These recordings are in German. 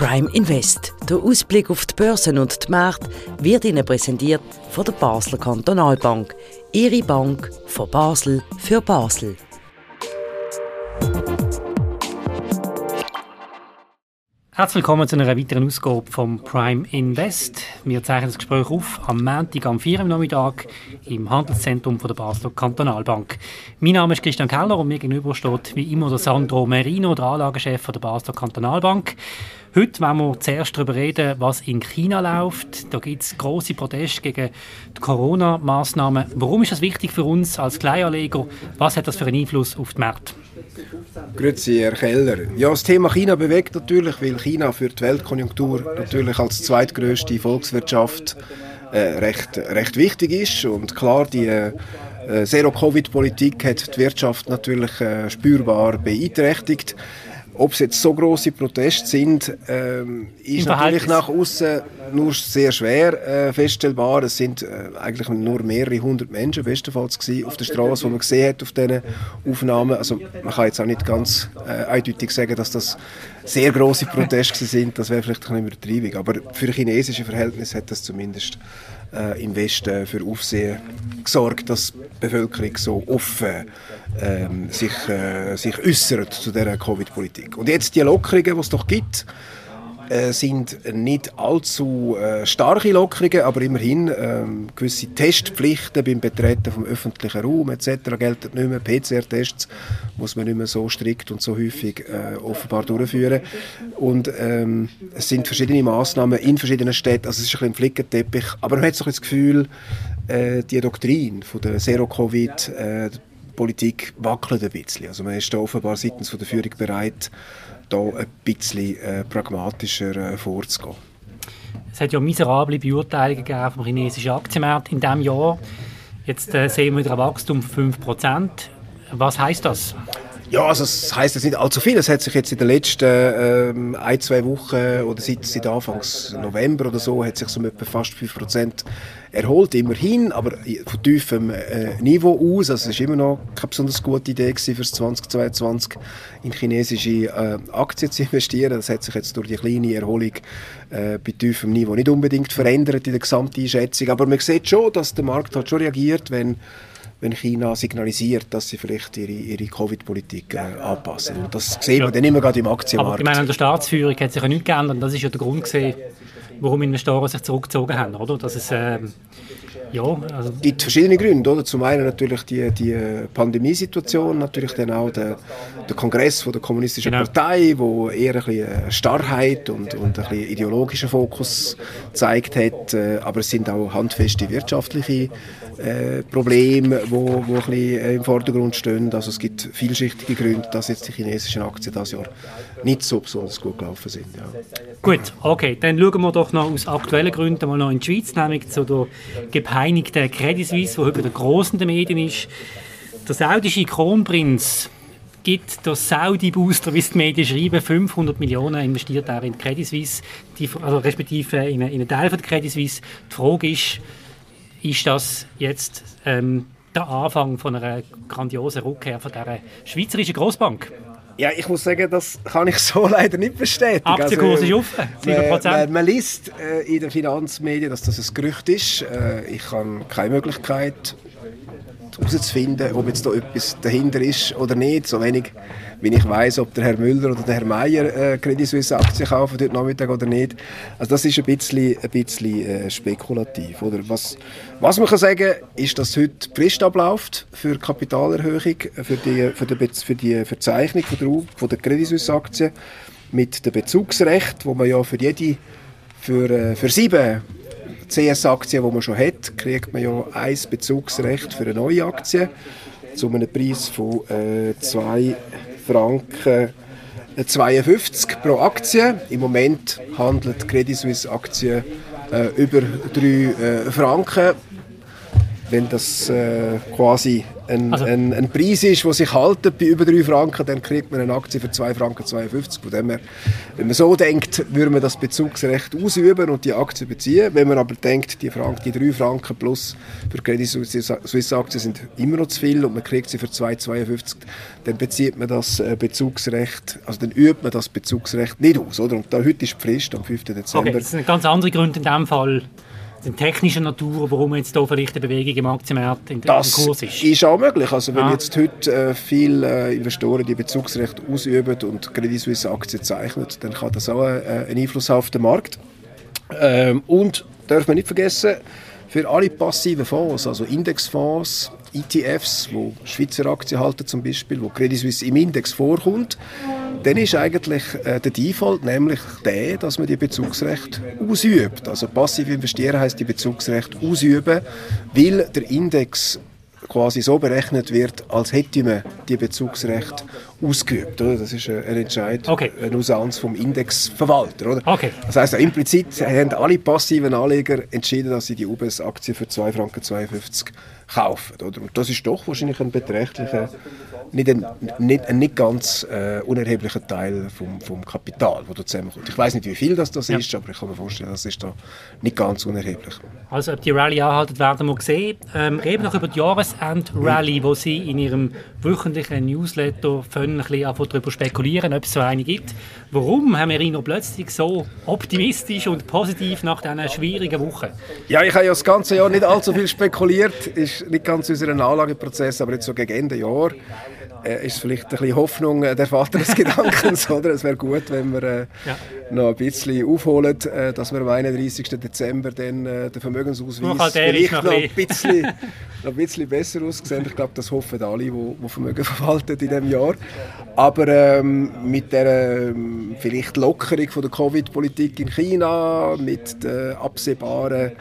Prime Invest. Der Ausblick auf die Börsen und die Märkte wird Ihnen präsentiert von der Basler Kantonalbank. Ihre Bank von Basel für Basel. Herzlich willkommen zu einer weiteren Ausgabe vom Prime Invest. Wir zeichnen das Gespräch auf am Montag am 4. Uhr Nachmittag im Handelszentrum von der Basler Kantonalbank. Mein Name ist Christian Keller und mir gegenüber steht wie immer der Sandro Merino, der Anlagechef der Basler Kantonalbank. Heute wollen wir zuerst darüber reden, was in China läuft. Da gibt es grosse Proteste gegen die Corona-Massnahmen. Warum ist das wichtig für uns als Kleinanleger? Was hat das für einen Einfluss auf die Märkte? Grüezi, Herr Keller. Ja, das Thema China bewegt natürlich, weil China für die Weltkonjunktur natürlich als zweitgrößte Volkswirtschaft äh, recht, recht wichtig ist. Und klar, die äh, Zero-Covid-Politik hat die Wirtschaft natürlich äh, spürbar beeinträchtigt. Ob es jetzt so große Proteste sind, ähm, ist natürlich nach außen nur sehr schwer äh, feststellbar. Es sind äh, eigentlich nur mehrere hundert Menschen bestenfalls auf der Straße, die man gesehen hat auf diesen Aufnahmen. Also man kann jetzt auch nicht ganz äh, eindeutig sagen, dass das sehr große Proteste sind. Das wäre vielleicht ein bisschen übertrieben. Aber für chinesische Verhältnisse hat das zumindest äh, im Westen für Aufsehen gesorgt, dass die Bevölkerung so offen ähm, sich, äh, sich äußert zu dieser Covid-Politik. Und jetzt die Lockerungen, die es doch gibt, äh, sind nicht allzu äh, starke Lockerungen, aber immerhin äh, gewisse Testpflichten beim Betreten vom öffentlichen Raum etc. gelten nicht mehr. PCR-Tests muss man nicht mehr so strikt und so häufig äh, offenbar durchführen. Und ähm, es sind verschiedene Maßnahmen in verschiedenen Städten, also es ist ein ein Flickenteppich, aber man hat so das Gefühl, äh, die Doktrin von der Zero-Covid äh, wackelt ein bisschen. Also man ist da offenbar seitens von der Führung bereit, da ein bisschen äh, pragmatischer äh, vorzugehen. Es hat ja miserable Beurteilungen gegeben vom chinesischen Aktienmarkt in diesem Jahr. Jetzt äh, sehen wir wieder ein Wachstum von 5%. Was heißt das? Ja, also das heisst jetzt nicht allzu viel. Es hat sich jetzt in den letzten ähm, ein, zwei Wochen oder seit, seit Anfangs November oder so hat sich so etwa fast 5% erholt, immerhin, aber von tiefem äh, Niveau aus. Also es war immer noch keine besonders gute Idee gewesen, für 2022 in chinesische äh, Aktien zu investieren. Das hat sich jetzt durch die kleine Erholung äh, bei tiefem Niveau nicht unbedingt verändert in der Gesamteinschätzung. Aber man sieht schon, dass der Markt hat schon reagiert, wenn wenn China signalisiert, dass sie vielleicht ihre, ihre Covid-Politik äh, anpassen. Und das sehen wir dann immer gerade im Aktienmarkt. Aber ich meine, an der Staatsführung hat sich ja nichts geändert. Das ist ja der Grund gewesen, warum Investoren sich zurückgezogen haben, oder? Dass es, äh, ja, also es gibt verschiedene Gründe, oder? Zum einen natürlich die, die Pandemiesituation, natürlich dann auch der, der Kongress von der kommunistischen genau. Partei, wo eher ein bisschen Starrheit und, und ein bisschen ideologischen Fokus gezeigt hat, äh, aber es sind auch handfeste wirtschaftliche äh, Probleme, wo, wo ein bisschen äh, im Vordergrund stehen. Also es gibt vielschichtige Gründe, dass jetzt die chinesischen Aktien dieses Jahr nicht so besonders gut gelaufen sind. Ja. Gut, okay, dann schauen wir doch noch aus aktuellen Gründen mal noch in die Schweiz, nämlich zu der gepeinigten Credit Suisse, die heute der grossen der Medien ist. Der saudische Kronprinz gibt der Saudi-Booster, wie die Medien schreiben, 500 Millionen investiert er in Credit Suisse, die, also respektive in, in einen Teil von der Credit Suisse. Die Frage ist, ist das jetzt ähm, der Anfang von einer grandiosen Rückkehr von dieser schweizerischen Großbank? Ja, ich muss sagen, das kann ich so leider nicht bestätigen. Aktienkurs also, ist offen, 7%. Man, man liest äh, in den Finanzmedien, dass das ein Gerücht ist. Äh, ich habe keine Möglichkeit herauszufinden, ob jetzt da etwas dahinter ist oder nicht. So wenig, wie ich weiß, ob der Herr Müller oder der Herr Meier äh, Credit Suisse Aktien kaufen heute Nachmittag oder nicht. Also das ist ein bisschen, ein bisschen äh, spekulativ. Oder? Was, was man kann sagen ist, dass heute die Frist abläuft für Kapitalerhöhung, für die, für die, für die Verzeichnung von der, von der Credit Suisse Aktien mit dem Bezugsrecht, wo man ja für jede für, äh, für sieben CS-Aktien, die man schon hat, kriegt man ja ein Bezugsrecht für eine neue Aktie zu einem Preis von äh, 2 Franken 52 pro Aktie. Im Moment handelt Credit Suisse Aktien äh, über 3 äh, Franken. Wenn das äh, quasi ein, also. ein, ein, Preis ist, der sich haltet bei über 3 Franken, dann kriegt man eine Aktie für 2,52 Franken. Von dem her, wenn man so denkt, würde man das Bezugsrecht ausüben und die Aktie beziehen. Wenn man aber denkt, die, Frank, die 3 Franken plus für Credit Suisse Aktien sind immer noch zu viel und man kriegt sie für 2,52, dann bezieht man das äh, Bezugsrecht, also dann übt man das Bezugsrecht nicht aus. Oder? Und da, heute ist die Frist, am 5. Dezember. Okay, das sind ganz andere Gründe in dem Fall sind technischer Natur, warum jetzt hier vielleicht eine Bewegung im Aktienmarkt in das Kurs ist? Das ist auch möglich. Also wenn ah. jetzt heute äh, viele äh, Investoren die Bezugsrechte ausüben und Credit Suisse Aktien zeichnen, dann kann das auch äh, einen Einfluss auf den Markt. Ähm, und darf man nicht vergessen, für alle passiven Fonds, also Indexfonds, ETFs, wo Schweizer Aktien halten zum Beispiel, wo Credit Suisse im Index vorkommt, dann ist eigentlich äh, der Default nämlich der, dass man die Bezugsrecht ausübt. Also passiv investieren heißt die Bezugsrecht ausüben, weil der Index quasi so berechnet wird, als hätte man die Bezugsrecht ausgeübt. Oder? Das ist ein Entscheid, okay. eine Usanz vom Indexverwalter. Oder? Okay. Das heißt, implizit haben alle passiven Anleger entschieden, dass sie die UBS-Aktie für 2,52 Franken kaufen. Oder? Und das ist doch wahrscheinlich ein beträchtlicher nicht ein nicht, ein nicht ganz äh, unerheblicher Teil vom, vom Kapital, das da zusammenkommt. Ich weiß nicht, wie viel das, das ja. ist, aber ich kann mir vorstellen, das ist da nicht ganz unerheblich. Also ob die Rallye anhaltet, werden wir sehen. Ähm, reden noch über die Jahresend-Rallye, wo Sie in Ihrem wöchentlichen Newsletter ein bisschen darüber spekulieren, ob es so eine gibt. Warum haben wir noch plötzlich so optimistisch und positiv nach diesen schwierigen Wochen? Ja, ich habe ja das ganze Jahr nicht allzu viel spekuliert, ist nicht ganz unser Anlageprozess, aber jetzt so gegen Ende Jahr ist vielleicht ein bisschen Hoffnung äh, der Vater des Gedankens, oder? Es wäre gut, wenn wir äh, ja. noch ein bisschen aufholen, äh, dass wir am 31. Dezember dann äh, den Vermögensausweis halt vielleicht noch, ein bisschen, noch ein bisschen besser aussehen. Ich glaube, das hoffen alle, die, die Vermögen verwalten in diesem Jahr. Aber ähm, mit der ähm, vielleicht Lockerung von der Covid-Politik in China, mit der absehbaren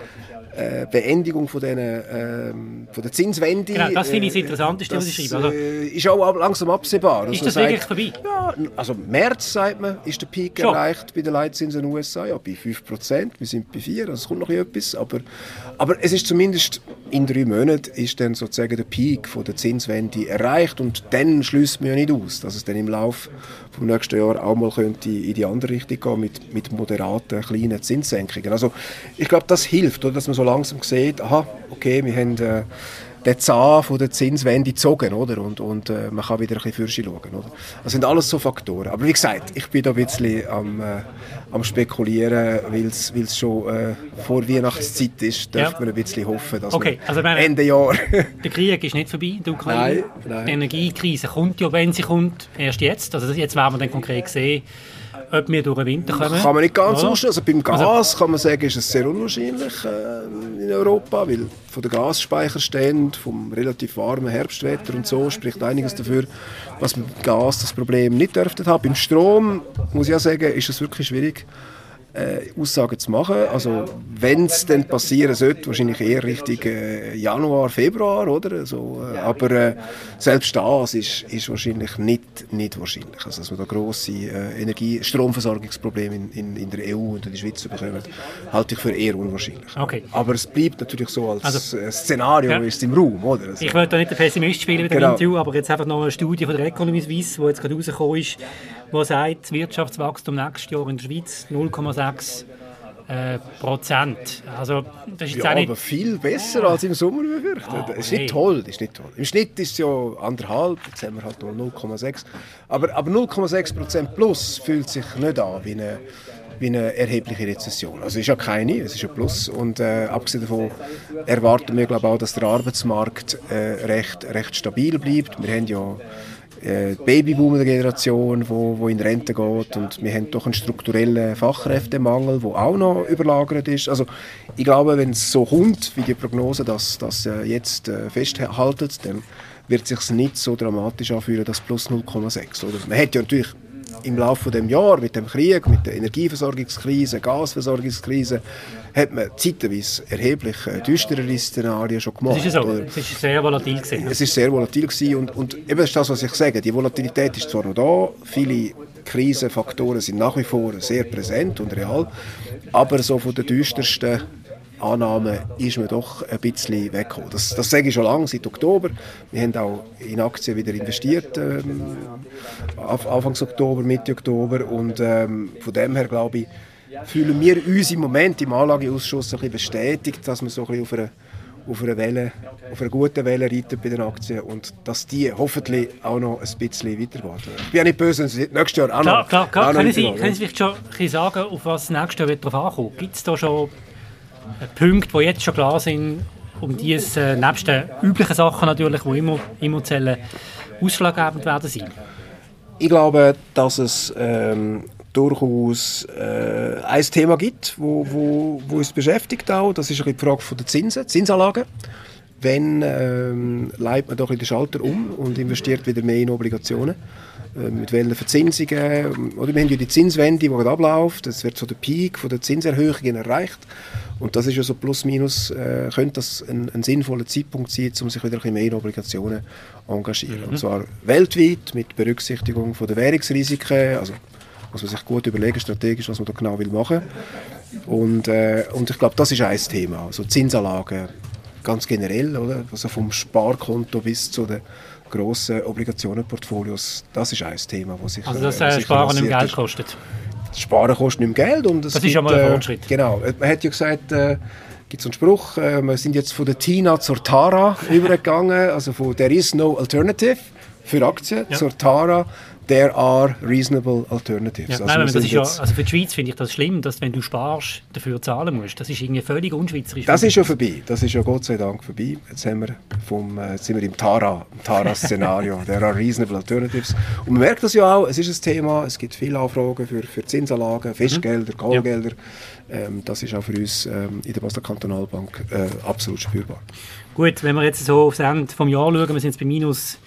äh, Beendigung von, den, äh, von der Zinswende. Genau, das finde ich das Interessanteste, was Sie schreiben. Also, äh, ist auch langsam absehbar. Ist das sagt, wirklich vorbei? Ja, also März, sagt man, ist der Peak Schon. erreicht bei den Leitzinsen in den USA. Ja, bei 5%, wir sind bei 4%, also es kommt noch etwas. Aber, aber es ist zumindest in drei Monaten ist dann sozusagen der Peak von der Zinswende erreicht und dann schließt man ja nicht aus, dass es dann im Laufe vom nächsten Jahr auch mal könnte in die andere Richtung gehen mit, mit moderaten, kleinen Zinssenkungen. Also ich glaube, das hilft, oder, dass man so langsam sieht, aha, okay, wir haben äh, den Zahn von der Zinswende gezogen, oder? Und, und äh, man kann wieder ein bisschen schauen, oder? Das sind alles so Faktoren. Aber wie gesagt, ich bin da ein bisschen am, äh, am spekulieren, weil es schon äh, vor Weihnachtszeit ist, darf ja. man ein bisschen hoffen, dass okay, also meine, Ende Jahr... der Krieg ist nicht vorbei, die Ukraine. Nein, nein. Die Energiekrise kommt ja, wenn sie kommt, erst jetzt. Also jetzt werden wir dann konkret sehen, ob wir durch den Winter kommen. Kann man nicht ganz ja. Also beim Gas also, kann man sagen, ist es sehr unwahrscheinlich äh, in Europa, weil von den Gasspeicherständen, vom relativ warmen Herbstwetter und so, spricht einiges dafür, dass man Gas das Problem nicht dürfte haben. Beim Strom, muss ich ja sagen, ist es wirklich schwierig week. Äh, Aussagen zu machen. Also wenn es dann passieren sollte, wahrscheinlich eher Richtung äh, Januar, Februar, oder? Also, äh, aber äh, selbst das ist, ist wahrscheinlich nicht, nicht wahrscheinlich. Also dass wir da grosse äh, Energie-, Stromversorgungsprobleme in, in, in, der EU und in der Schweiz bekommen, halte ich für eher unwahrscheinlich. Okay. Aber es bleibt natürlich so als also, äh, Szenario ja. ist im Raum, oder? Also, ich wollte da nicht der Pessimist spielen mit dem genau. Interview, aber jetzt einfach noch eine Studie von der Economy Suisse, die jetzt gerade rausgekommen ist, die sagt, das Wirtschaftswachstum nächstes Jahr in der Schweiz 0,6 äh, Prozent. Also, das ist ja, aber viel besser als im Sommer befürchtet. Das ist nicht toll, das ist nicht toll. Im Schnitt ist es ja anderthalb, jetzt haben wir halt nur 0,6. Aber, aber 0,6 Prozent plus fühlt sich nicht an wie eine, wie eine erhebliche Rezession. Also es ist ja keine, es ist ein Plus. Und äh, abgesehen davon erwarten wir glaube auch, dass der Arbeitsmarkt äh, recht, recht stabil bleibt. Wir haben ja äh, Babyboomer-Generation, wo, wo in Rente geht und wir haben doch einen strukturellen Fachkräftemangel, der auch noch überlagert ist. Also ich glaube, wenn es so kommt, wie die Prognose das, das äh, jetzt äh, festhalten, dann wird es sich nicht so dramatisch anfühlen, das plus 0,6. Man hat ja natürlich im Laufe des Jahres mit dem Krieg, mit der Energieversorgungskrise, Gasversorgungskrise, hat man zeitweise erheblich äh, düsterere Szenarien schon gemacht. Es ist, so. es ist sehr volatil gewesen. Es ist sehr volatil gewesen und, und eben das ist das, was ich sage. Die Volatilität ist zwar noch da, viele Krisenfaktoren sind nach wie vor sehr präsent und real, aber so von den düstersten Annahmen ist man doch ein bisschen weggekommen. Das, das sage ich schon lange, seit Oktober. Wir haben auch in Aktien wieder investiert, ähm, Anfang Oktober, Mitte Oktober und ähm, von dem her glaube ich, fühlen wir uns im Moment im Anlageausschuss ein bisschen bestätigt, dass wir so ein bisschen auf einer auf einer Welle, auf einer guten Welle reiten bei den Aktien und dass die hoffentlich auch noch ein bisschen weitergeht. Ich bin ja nicht böse, wenn sie nächstes Jahr auch klar, noch... Klar, klar. Können, Sie, können Sie vielleicht schon ein sagen, auf was nächstes Jahr darauf ankommt? Gibt es da schon Punkte, die jetzt schon klar sind, um die es äh, nebst den üblichen Sachen natürlich, die immer, immer zählen, ausschlaggebend werden sein? Ich glaube, dass es ähm, durchaus äh, ein Thema gibt, wo, wo, wo uns beschäftigt auch. Das ist die Frage von der Zinsen, Zinsanlagen. Wenn ähm, leitet man doch den Schalter um und investiert wieder mehr in Obligationen? Äh, mit welchen Verzinsungen? Oder wir haben ja die Zinswende, die abläuft. Es wird so der Peak von der Zinserhöhungen erreicht. Und das ist ja so plus minus, äh, könnte das ein, ein, sinnvoller Zeitpunkt sein, um sich wieder ein bisschen mehr in Obligationen zu engagieren. Mhm. Und zwar weltweit mit Berücksichtigung von der Währungsrisiken, also muss man sich gut überlegen, strategisch, was man da genau will machen und, äh, und ich glaube, das ist ein Thema. Also Zinsanlagen ganz generell, oder? Also vom Sparkonto bis zu den grossen Obligationenportfolios, das ist ein Thema, was sich Also das äh, Sparen im Geld kostet? Das Sparen kostet nicht mehr Geld. Und das ist ja mal ein äh, Fortschritt. Äh, genau. Man hat ja gesagt, äh, gibt so einen Spruch, äh, wir sind jetzt von der Tina zur Tara übergegangen, also von «There is no alternative» für Aktien ja. zur Tara there are reasonable alternatives. Ja, also, nein, das ist ja, also für die Schweiz finde ich das schlimm, dass wenn du sparst, dafür zahlen musst. Das ist irgendwie völlig unschweizerisch. Das ist ja vorbei. Das ist ja Gott sei Dank vorbei. Jetzt, haben wir vom, äh, jetzt sind wir im Tara, Tara-Szenario. there are reasonable alternatives. Und man merkt das ja auch, es ist ein Thema, es gibt viele Anfragen für, für Zinsanlagen, Fischgelder, Kohlgelder. Ja. Ähm, das ist auch für uns ähm, in der Basler Kantonalbank äh, absolut spürbar. Gut, wenn wir jetzt so aufs Ende des Jahres schauen, wir sind jetzt bei minus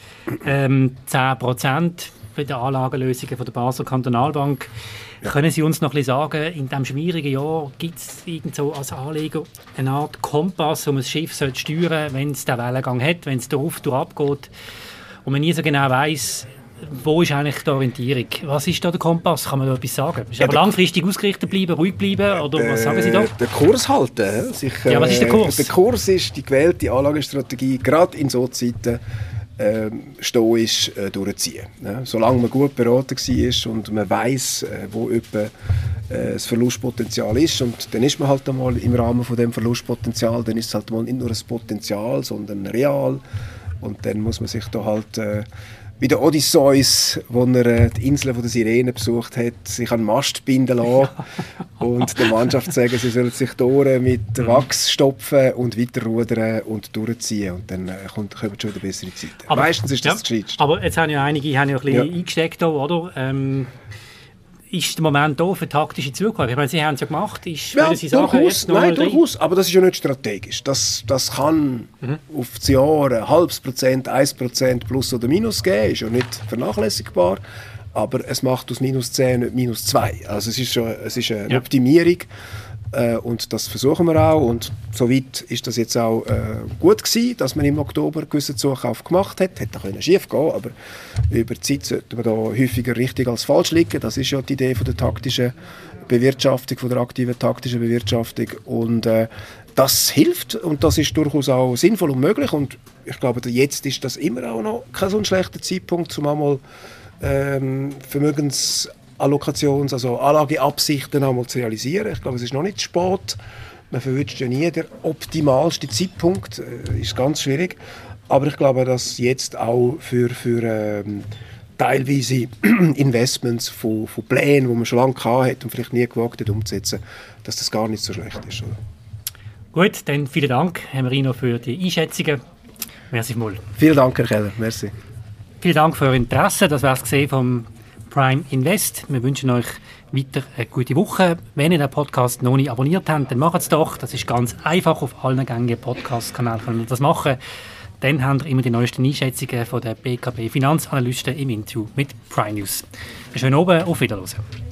ähm, 10 Prozent bei den Anlagenlösungen von der Basel Kantonalbank. Ja. Können Sie uns noch ein bisschen sagen, in diesem schwierigen Jahr gibt es so als Anleger eine Art Kompass, um ein Schiff steuern sollte, wenn es den Wellengang hat, wenn es darauf abgeht und man nie so genau weiß, wo ist eigentlich die Orientierung? Was ist da der Kompass? Kann man da etwas sagen? Ist ja, aber langfristig ausgerichtet bleiben, ruhig bleiben? Oder was äh, sagen Sie da? Der Kurs halten. Sich, ja, was ist der äh, Kurs? Der Kurs ist die gewählte Anlagestrategie, gerade in so Zeiten, äh, stoisch äh, durchziehen. Ne? Solange man gut beraten war und man weiß, äh, wo etwa, äh, das Verlustpotenzial ist und dann ist man halt einmal im Rahmen von dem Verlustpotenzial, dann ist es halt mal nicht nur ein Potenzial, sondern real und dann muss man sich da halt äh, wie der Odysseus, wo er äh, die Insel der Sirenen besucht hat, sich an den Mast binden lassen und der Mannschaft sagen, sie sollen sich durch mit mhm. Wachs stopfen und weiter rudern und durchziehen und dann äh, kommt, kommen schon wieder bessere Zeiten. Aber, Meistens ist das ja, das. Aber jetzt haben ja einige haben ja ein bisschen ja. eingesteckt, oder? Ähm, ist der Moment da für taktische Zukunft? Ich meine, Sie haben es ja gemacht. Ist, ja, Sie sagen, durchaus, nein, durchaus. Aber das ist ja nicht strategisch. Das, das kann mhm. auf das Jahr ein halbes Prozent, ein Prozent plus oder minus geben. Ist ja nicht vernachlässigbar. Aber es macht aus minus 10 nicht minus 2. Also es ist, schon, es ist eine ja. Optimierung. Äh, und das versuchen wir auch. Und soweit ist das jetzt auch äh, gut gewesen, dass man im Oktober einen gewissen Zukauf gemacht hat. Hätte können schief gehen, aber über die Zeit sollte man da häufiger richtig als falsch liegen. Das ist ja die Idee von der taktischen Bewirtschaftung, von der aktiven taktischen Bewirtschaftung. Und äh, das hilft und das ist durchaus auch sinnvoll und möglich. Und ich glaube, jetzt ist das immer auch noch kein so ein schlechter Zeitpunkt, um einmal ähm, Vermögens Allokations-, also Anlageabsichten einmal zu realisieren. Ich glaube, es ist noch nicht zu spät. Man verwünscht ja nie den optimalsten Zeitpunkt. Äh, ist ganz schwierig. Aber ich glaube, dass jetzt auch für, für ähm, teilweise Investments von, von Plänen, die man schon lange hat und vielleicht nie gewagt hat umzusetzen, dass das gar nicht so schlecht ist. Oder? Gut, dann vielen Dank, Herr Marino, für die Einschätzungen. Merci mal. Vielen Dank, Herr Keller. Merci. Vielen Dank für Ihr Interesse. Das war es vom Prime Invest. Wir wünschen euch weiter eine gute Woche. Wenn ihr den Podcast noch nicht abonniert habt, dann macht es doch. Das ist ganz einfach. Auf allen gängigen Podcast-Kanälen können wir das machen. Dann habt ihr immer die neuesten Einschätzungen von der BKB Finanzanalysten im Interview mit Prime News. Schönen Abend, auf Wiedersehen.